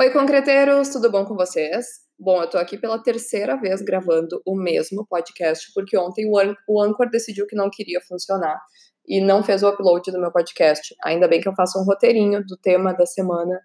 Oi, concreteiros, tudo bom com vocês? Bom, eu tô aqui pela terceira vez gravando o mesmo podcast, porque ontem o, An o Anchor decidiu que não queria funcionar e não fez o upload do meu podcast. Ainda bem que eu faço um roteirinho do tema da semana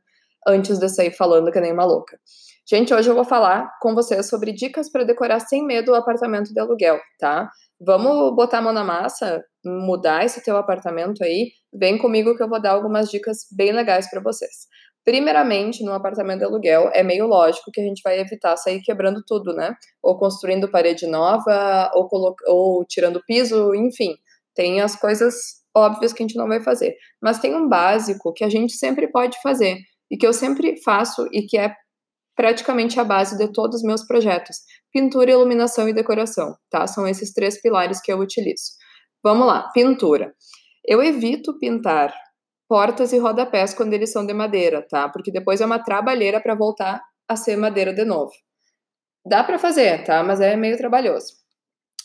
antes de sair falando que nem uma louca. Gente, hoje eu vou falar com vocês sobre dicas para decorar sem medo o apartamento de aluguel, tá? Vamos botar a mão na massa, mudar esse teu apartamento aí? Vem comigo que eu vou dar algumas dicas bem legais para vocês. Primeiramente, no apartamento de aluguel, é meio lógico que a gente vai evitar sair quebrando tudo, né? Ou construindo parede nova, ou, ou tirando piso, enfim. Tem as coisas óbvias que a gente não vai fazer. Mas tem um básico que a gente sempre pode fazer, e que eu sempre faço, e que é praticamente a base de todos os meus projetos: pintura, iluminação e decoração, tá? São esses três pilares que eu utilizo. Vamos lá, pintura. Eu evito pintar portas e rodapés quando eles são de madeira, tá? Porque depois é uma trabalheira para voltar a ser madeira de novo. Dá para fazer, tá? Mas é meio trabalhoso.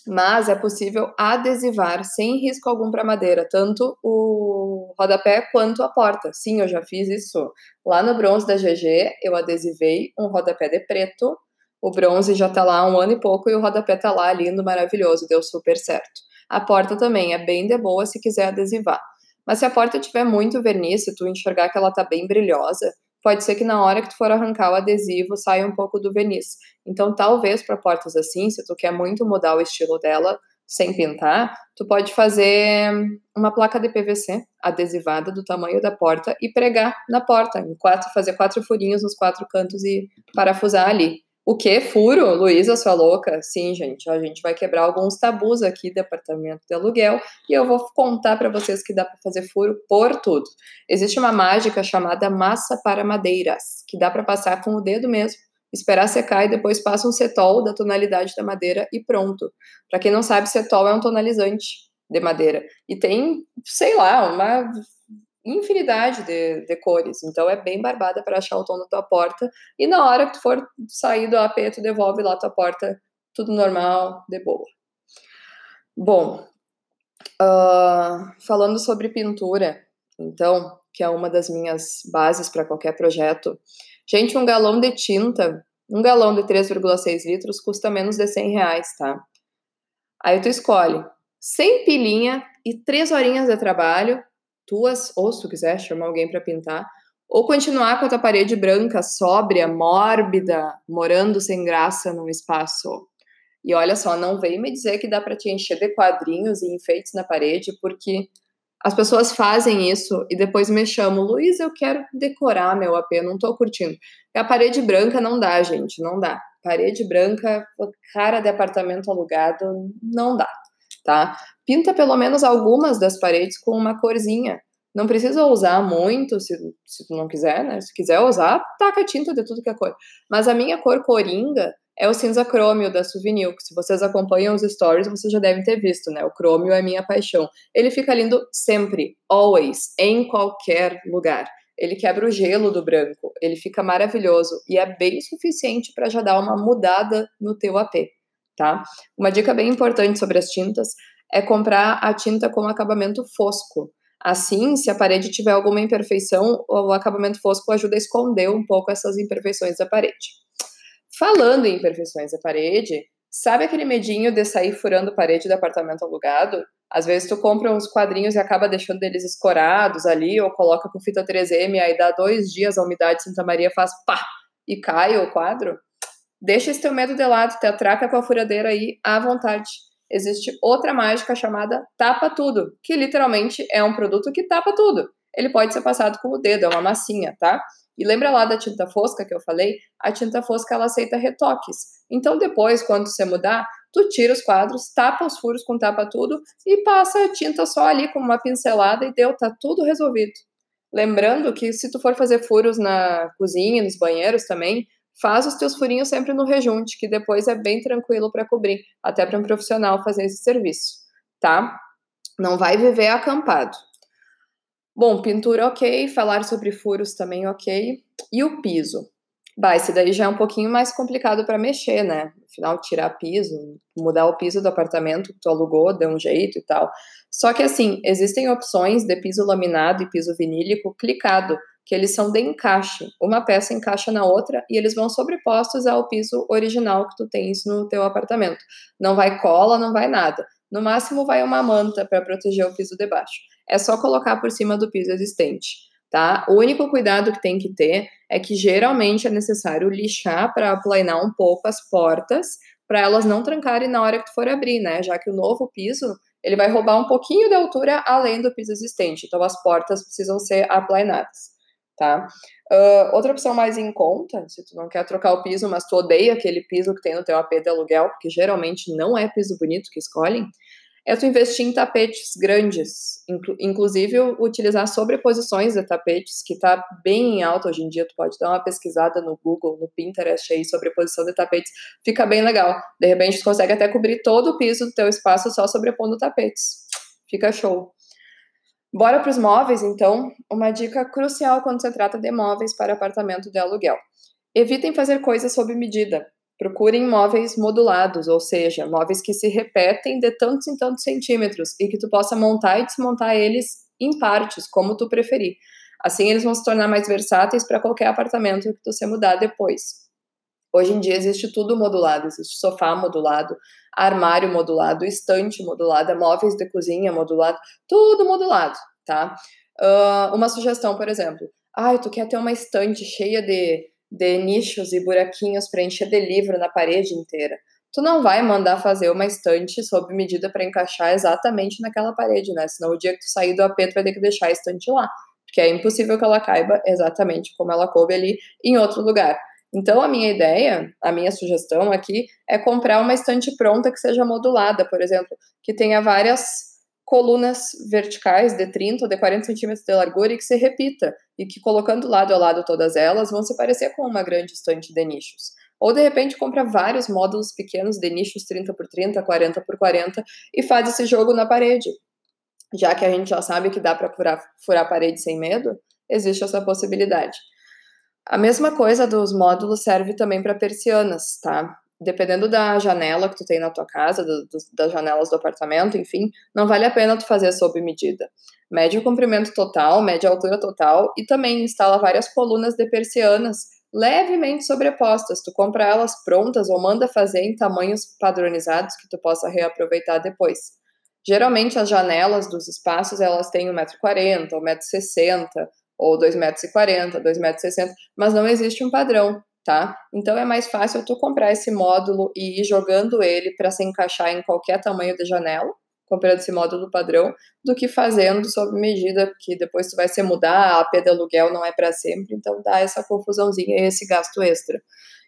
Mas é possível adesivar sem risco algum para madeira, tanto o rodapé quanto a porta. Sim, eu já fiz isso. Lá no bronze da GG, eu adesivei um rodapé de preto. O bronze já tá lá há um ano e pouco e o rodapé tá lá lindo, maravilhoso, deu super certo. A porta também é bem de boa se quiser adesivar. Mas se a porta tiver muito verniz, se tu enxergar que ela tá bem brilhosa, pode ser que na hora que tu for arrancar o adesivo saia um pouco do verniz. Então, talvez para portas assim, se tu quer muito mudar o estilo dela sem pintar, tu pode fazer uma placa de PVC adesivada do tamanho da porta e pregar na porta, em quatro, fazer quatro furinhos nos quatro cantos e parafusar ali. O que? Furo? Luísa, sua louca? Sim, gente, a gente vai quebrar alguns tabus aqui do apartamento de aluguel e eu vou contar para vocês que dá para fazer furo por tudo. Existe uma mágica chamada massa para madeiras, que dá para passar com o dedo mesmo, esperar secar e depois passa um cetol da tonalidade da madeira e pronto. Para quem não sabe, cetol é um tonalizante de madeira e tem, sei lá, uma infinidade de, de, cores. Então é bem barbada para achar o tom da tua porta. E na hora que tu for sair do AP, tu devolve lá tua porta, tudo normal, de boa. Bom, uh, falando sobre pintura, então, que é uma das minhas bases para qualquer projeto. Gente, um galão de tinta, um galão de 3,6 litros custa menos de 100 reais, tá? Aí tu escolhe 100 pilinha e 3 horinhas de trabalho tuas, ou se tu quiser chamar alguém para pintar, ou continuar com a tua parede branca, sóbria, mórbida, morando sem graça num espaço. E olha só, não vem me dizer que dá para te encher de quadrinhos e enfeites na parede, porque as pessoas fazem isso e depois me chamam, Luiz, eu quero decorar meu AP, não tô curtindo. E a parede branca não dá, gente, não dá. Parede branca, cara de apartamento alugado, não dá tá? Pinta pelo menos algumas das paredes com uma corzinha. Não precisa usar muito, se, se tu não quiser, né? Se quiser usar, taca tinta de tudo que é cor. Mas a minha cor coringa é o cinza crômio da Souvenir, que se vocês acompanham os stories, vocês já devem ter visto, né? O crômio é minha paixão. Ele fica lindo sempre, always, em qualquer lugar. Ele quebra o gelo do branco, ele fica maravilhoso e é bem suficiente para já dar uma mudada no teu AP tá? Uma dica bem importante sobre as tintas é comprar a tinta com acabamento fosco. Assim, se a parede tiver alguma imperfeição, o acabamento fosco ajuda a esconder um pouco essas imperfeições da parede. Falando em imperfeições da parede, sabe aquele medinho de sair furando parede do apartamento alugado? Às vezes tu compra uns quadrinhos e acaba deixando eles escorados ali, ou coloca com fita 3M, aí dá dois dias a umidade de Santa Maria faz pá e cai o quadro. Deixa esse teu medo de lado, te atraca com a furadeira aí à vontade. Existe outra mágica chamada Tapa Tudo, que literalmente é um produto que tapa tudo. Ele pode ser passado com o dedo, é uma massinha, tá? E lembra lá da tinta fosca que eu falei? A tinta fosca ela aceita retoques. Então depois, quando você mudar, tu tira os quadros, tapa os furos com tapa tudo e passa a tinta só ali com uma pincelada e deu, tá tudo resolvido. Lembrando que se tu for fazer furos na cozinha, nos banheiros também, faz os teus furinhos sempre no rejunte, que depois é bem tranquilo para cobrir, até para um profissional fazer esse serviço, tá? Não vai viver acampado. Bom, pintura ok, falar sobre furos também ok. E o piso? Bah, esse daí já é um pouquinho mais complicado para mexer, né? Afinal, tirar piso, mudar o piso do apartamento que tu alugou, deu um jeito e tal. Só que assim, existem opções de piso laminado e piso vinílico clicado. Que eles são de encaixe. Uma peça encaixa na outra e eles vão sobrepostos ao piso original que tu tens no teu apartamento. Não vai cola, não vai nada. No máximo vai uma manta para proteger o piso de baixo. É só colocar por cima do piso existente, tá? O único cuidado que tem que ter é que geralmente é necessário lixar para aplanar um pouco as portas, para elas não trancarem na hora que tu for abrir, né? Já que o novo piso ele vai roubar um pouquinho de altura além do piso existente. Então as portas precisam ser aplainadas, tá? Uh, outra opção mais em conta, se tu não quer trocar o piso, mas tu odeia aquele piso que tem no teu AP de aluguel, porque geralmente não é piso bonito que escolhem, é tu investir em tapetes grandes, inclu inclusive utilizar sobreposições de tapetes, que está bem em alta hoje em dia, tu pode dar uma pesquisada no Google, no Pinterest aí, sobreposição de tapetes, fica bem legal. De repente tu consegue até cobrir todo o piso do teu espaço só sobrepondo tapetes. Fica show. Bora para os móveis, então. Uma dica crucial quando se trata de móveis para apartamento de aluguel. Evitem fazer coisas sob medida. Procurem móveis modulados, ou seja, móveis que se repetem de tantos em tantos centímetros e que tu possa montar e desmontar eles em partes, como tu preferir. Assim, eles vão se tornar mais versáteis para qualquer apartamento que tu se mudar depois. Hoje em dia existe tudo modulado, existe sofá modulado, armário modulado, estante modulada, móveis de cozinha modulado, tudo modulado, tá? Uh, uma sugestão, por exemplo, ah, tu quer ter uma estante cheia de de nichos e buraquinhos para encher de livro na parede inteira. Tu não vai mandar fazer uma estante sob medida para encaixar exatamente naquela parede, né? Senão o dia que tu sair do AP, tu vai ter que deixar a estante lá. Porque é impossível que ela caiba exatamente como ela coube ali em outro lugar. Então, a minha ideia, a minha sugestão aqui é comprar uma estante pronta que seja modulada, por exemplo, que tenha várias colunas verticais de 30 ou de 40 centímetros de largura e que se repita, e que colocando lado a lado todas elas vão se parecer com uma grande estante de nichos. Ou de repente compra vários módulos pequenos de nichos 30 por 30, 40 por 40 e faz esse jogo na parede. Já que a gente já sabe que dá para furar, furar a parede sem medo, existe essa possibilidade. A mesma coisa dos módulos serve também para persianas, tá? dependendo da janela que tu tem na tua casa, do, do, das janelas do apartamento, enfim, não vale a pena tu fazer sob medida. Mede o comprimento total, mede a altura total e também instala várias colunas de persianas levemente sobrepostas. Tu compra elas prontas ou manda fazer em tamanhos padronizados que tu possa reaproveitar depois. Geralmente as janelas dos espaços elas têm 1,40m, 1,60m, ou 2,40m, 2,60m, mas não existe um padrão tá? Então é mais fácil tu comprar esse módulo e ir jogando ele para se encaixar em qualquer tamanho de janela, comprando esse módulo padrão, do que fazendo sob medida, que depois tu vai se mudar, a AP de aluguel não é para sempre, então dá essa confusãozinha e esse gasto extra.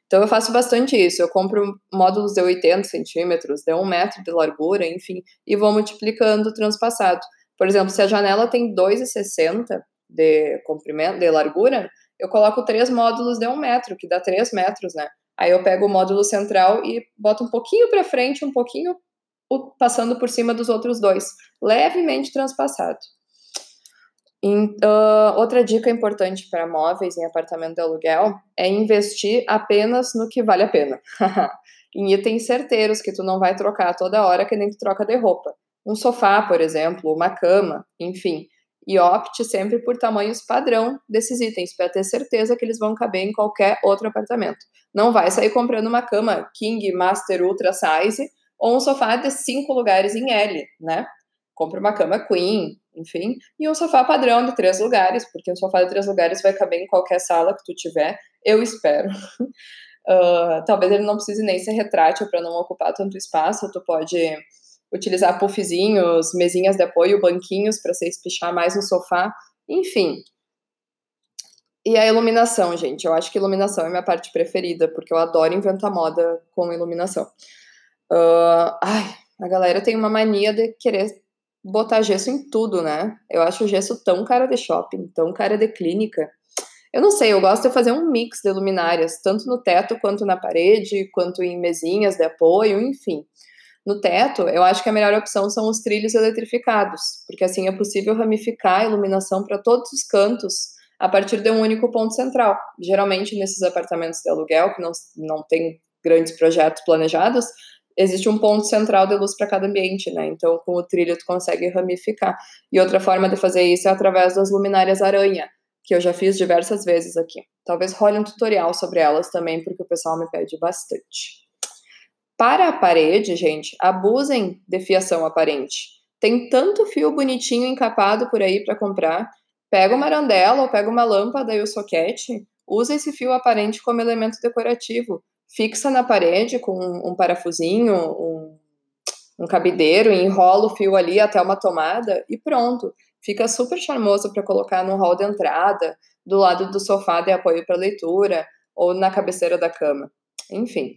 Então eu faço bastante isso, eu compro módulos de 80 centímetros, de 1 metro de largura, enfim, e vou multiplicando o transpassado. Por exemplo, se a janela tem 2,60 de comprimento, de largura, eu coloco três módulos de um metro, que dá três metros, né? Aí eu pego o módulo central e boto um pouquinho para frente, um pouquinho passando por cima dos outros dois, levemente transpassado. uh, outra dica importante para móveis em apartamento de aluguel é investir apenas no que vale a pena. em itens certeiros que tu não vai trocar toda hora que nem tu troca de roupa. Um sofá, por exemplo, uma cama, enfim e opte sempre por tamanhos padrão desses itens, para ter certeza que eles vão caber em qualquer outro apartamento. Não vai sair comprando uma cama King, Master, Ultra Size ou um sofá de cinco lugares em L, né? Compre uma cama Queen, enfim, e um sofá padrão de três lugares, porque um sofá de três lugares vai caber em qualquer sala que tu tiver, eu espero. Uh, talvez ele não precise nem ser retrátil para não ocupar tanto espaço, tu pode utilizar puffzinhos, mesinhas de apoio, banquinhos para você espichar mais no sofá, enfim. E a iluminação, gente, eu acho que iluminação é minha parte preferida, porque eu adoro inventar moda com iluminação. Uh, ai, a galera tem uma mania de querer botar gesso em tudo, né? Eu acho o gesso tão cara de shopping, tão cara de clínica. Eu não sei, eu gosto de fazer um mix de luminárias, tanto no teto quanto na parede, quanto em mesinhas de apoio, enfim. No teto, eu acho que a melhor opção são os trilhos eletrificados, porque assim é possível ramificar a iluminação para todos os cantos a partir de um único ponto central. Geralmente, nesses apartamentos de aluguel, que não, não tem grandes projetos planejados, existe um ponto central de luz para cada ambiente, né? Então, com o trilho, tu consegue ramificar. E outra forma de fazer isso é através das luminárias aranha. que eu já fiz diversas vezes aqui. Talvez role um tutorial sobre elas também, porque o pessoal me pede bastante. Para a parede, gente, abusem de fiação aparente. Tem tanto fio bonitinho encapado por aí para comprar. Pega uma arandela ou pega uma lâmpada e o soquete, usa esse fio aparente como elemento decorativo. Fixa na parede com um parafusinho, um, um cabideiro, enrola o fio ali até uma tomada e pronto. Fica super charmoso para colocar no hall de entrada, do lado do sofá de apoio para leitura ou na cabeceira da cama. Enfim.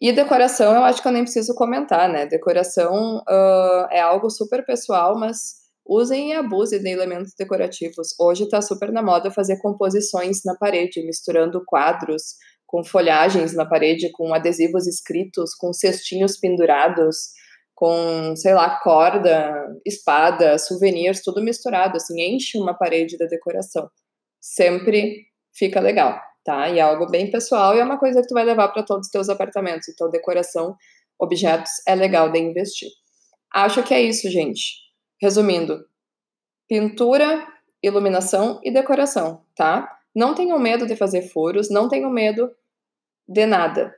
E decoração, eu acho que eu nem preciso comentar, né? Decoração uh, é algo super pessoal, mas usem e abusem de elementos decorativos. Hoje está super na moda fazer composições na parede, misturando quadros com folhagens na parede, com adesivos escritos, com cestinhos pendurados com, sei lá, corda, espada, souvenirs, tudo misturado, assim, enche uma parede da decoração. Sempre fica legal, tá? E é algo bem pessoal e é uma coisa que tu vai levar para todos os teus apartamentos. Então, decoração, objetos, é legal de investir. Acho que é isso, gente. Resumindo, pintura, iluminação e decoração, tá? Não tenham medo de fazer furos, não tenham medo de nada.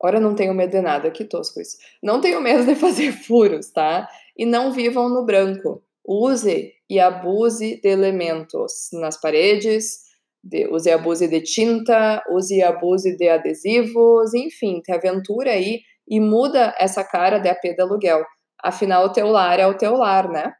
Ora, não tenho medo de nada, que tosco isso. Não tenho medo de fazer furos, tá? E não vivam no branco. Use e abuse de elementos nas paredes, de, use abuse de tinta, use abuse de adesivos, enfim, te aventura aí e muda essa cara de AP de aluguel. Afinal, o teu lar é o teu lar, né?